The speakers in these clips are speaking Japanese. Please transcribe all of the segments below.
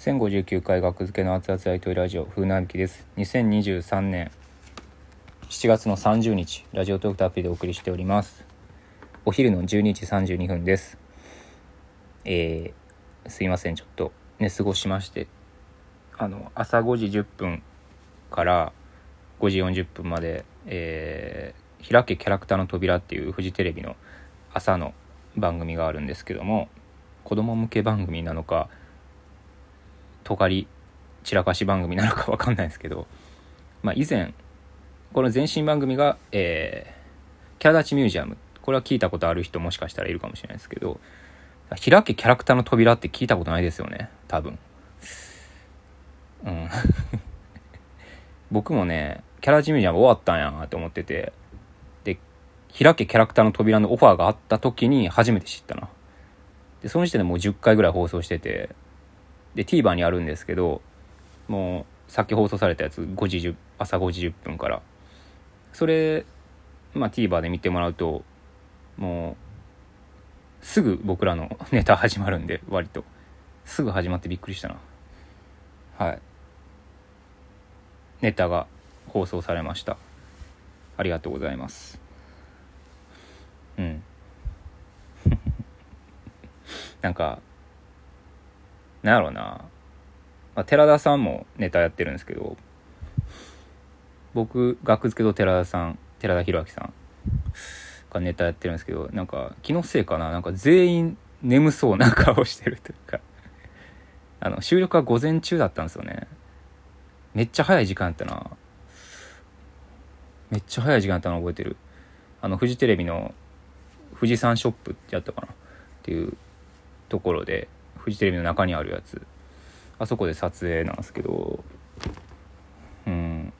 1059回学付けの熱々大統領ラジオ風なびきです。2023年。7月の30日ラジオトークとアプリでお送りしております。お昼の12時32分です。えー、すいません。ちょっと寝過ごしましてあの朝5時10分から5時40分まで、えー、開けキャラクターの扉っていうフジテレビの朝の番組があるんですけども子供向け番組なのか尖り散らかし番組なのか分かんないですけど、まあ、以前この前身番組が、えー、キャラ立ちミュージアム。これは聞いたことある人もしかしたらいるかもしれないですけど開けキャラクターの扉って聞いたことないですよね。多分。うん。僕もねキャラ立ちミュージアム終わったんやなって思っててで開けキャラクターの扉のオファーがあった時に初めて知ったな。でその時点でもう10回ぐらい放送しててで TVer にあるんですけどもうさっき放送されたやつ5時10朝5時10分から。それ、まあ、TVer で見てもらうともうすぐ僕らの ネタ始まるんで割と。すぐ始まってびっくりしたな。はい。ネタが放送されました。ありがとうございます。うん。なんかなんやろうな、まあ、寺田さんもネタやってるんですけど僕学付けと寺田さん寺田裕明さんがネタやってるんですけどなんか気のせいかな。なんか全員眠そうな顔してるというか。あの収録は午前中だったんですよね。めっちゃ早い時間やったな。めっちゃ早い時間やったの覚えてる。あのフジテレビの富士山ショップってやったかな。っていうところで。フジテレビの中にあるやつ。あそこで撮影なんですけど。うん。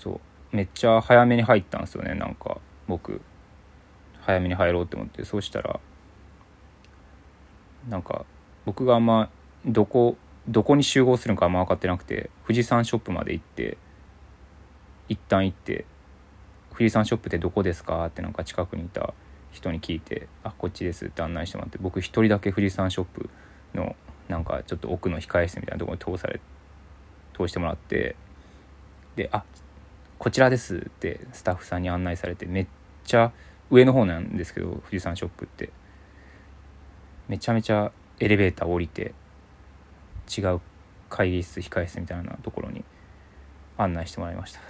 そう。めっちゃ早めに入ったんですよねなんか。僕。早めに入ろうって思って。そうしたらなんか僕があんまどこどこに集合するのかあんま分かってなくて富士山ショップまで行って一旦行って「富士山ショップってどこですか?」ってなんか近くにいた人に聞いて「あこっちです」って案内してもらって僕一人だけ富士山ショップのなんかちょっと奥の控え室みたいなところに通され通してもらってで「あこちらです」ってスタッフさんに案内されてめっちゃ上の方なんですけど富士山ショップって。めちゃめちゃエレベーター降りて違う会議室控え室みたいなところに案内してもらいました。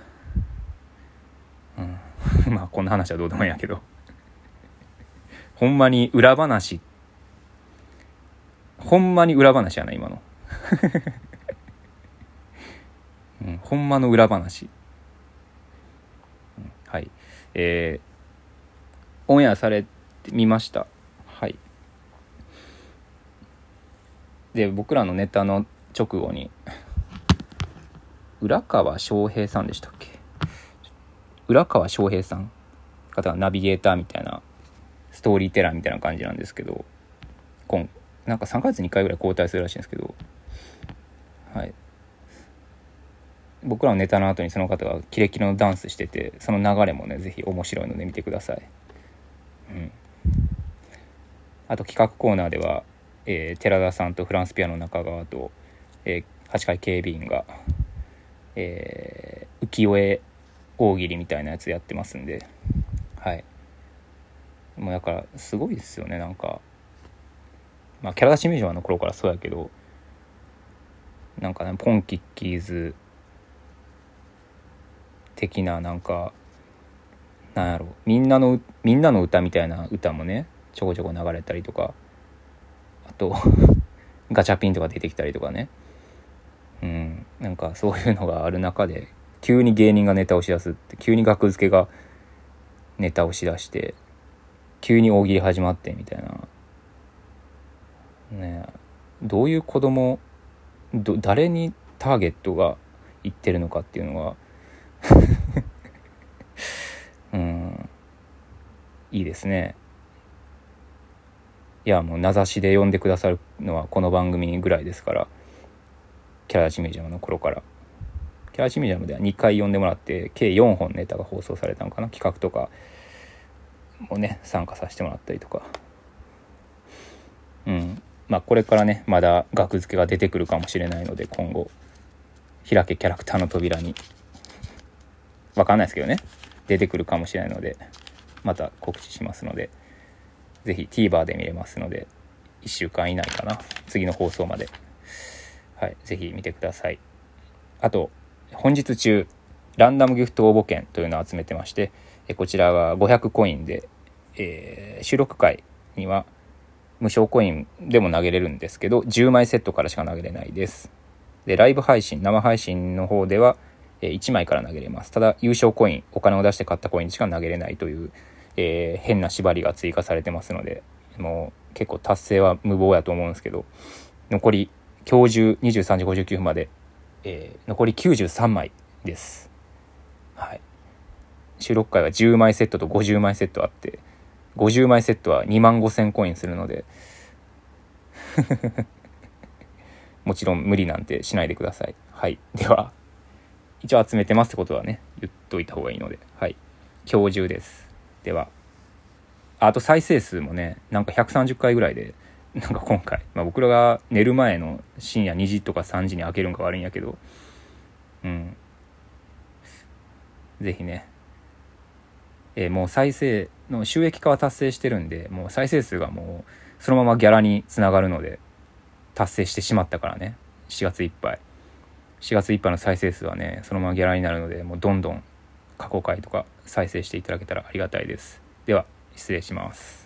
うん。まあこんな話はどうでもいいんやけど。ほんまに裏話。ほんまに裏話やな今の、うん、ほんまの裏話、うん、はい。えー、オンエアされてみました。はい。で僕らのネタの直後に浦川翔平さんでしたっけ？浦川翔平さん？方がナビゲーターみたいなストーリーテラーみたいな感じなんですけど今なんか3ヶ月に1回ぐらい交代するらしいんですけどはい。僕らのネタの後にその方がキレキレのダンスしててその流れもね是非面白いので見てください。うん。あと企画コーナーでは、えー、寺田さんとフランスピアノ中川と、えー、8階警備員が、えー、浮世絵大喜利みたいなやつやってますんではい。もうだからすごいですよねなんか。まあキャラ出しミュージアムの頃からそうやけど。なんかねポンキッキーズ。的ななんかなんやろ。みんなのみんなの歌みたいな歌もねちょこちょこ流れたりとか。あと ガチャピンとか出てきたりとかね。うん。なんかそういうのがある中で急に芸人がネタをしだすって急に額付けがネタをしだして。急に大喜利始まってみたいな。ね。どういう子供ど誰にターゲットがいってるのかっていうのは うん。いいですね。いやもう名指しで呼んでくださるのはこの番組ぐらいですから。キャラチミュージアムの頃から。キャラチミュージアムでは2回呼んでもらって計4本ネタが放送されたのかな。企画とか。もね参加させてもらったりとか。うん。まあこれからねまだ額付けが出てくるかもしれないので今後開けキャラクターの扉に。わかんないですけどね。出てくるかもしれないのでまた告知しますので是非 TVer で見れますので1週間以内かな。次の放送まで。はい是非見てください。あと本日中ランダムギフト応募券というのを集めてましてこちらは500コインで、えー、収録回には無償コインでも投げれるんですけど10枚セットからしか投げれないです。でライブ配信生配信の方では1枚から投げれます。ただ優勝コインお金を出して買ったコインしか投げれないという、えー、変な縛りが追加されてますのでもう結構達成は無謀やと思うんですけど残り今日中23時59分まで、えー、残り93枚です。収録回は10枚セットと50枚セットあって50枚セットは2万5000コインするので もちろん無理なんてしないでください。はい。では一応集めてますってことはね言っといた方がいいのではい。今日中です。ではあと再生数もねなんか130回ぐらいでなんか今回、まあ、僕らが寝る前の深夜2時とか3時に開けるんか悪いんやけどうん。是非ねえー、もう再生の収益化は達成してるんでもう再生数がもうそのままギャラにつながるので達成してしまったからね。4月いっぱい。4月いっぱいの再生数はねそのままギャラになるのでもうどんどん過去回とか再生していただけたらありがたいです。では失礼します。